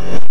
Yeah.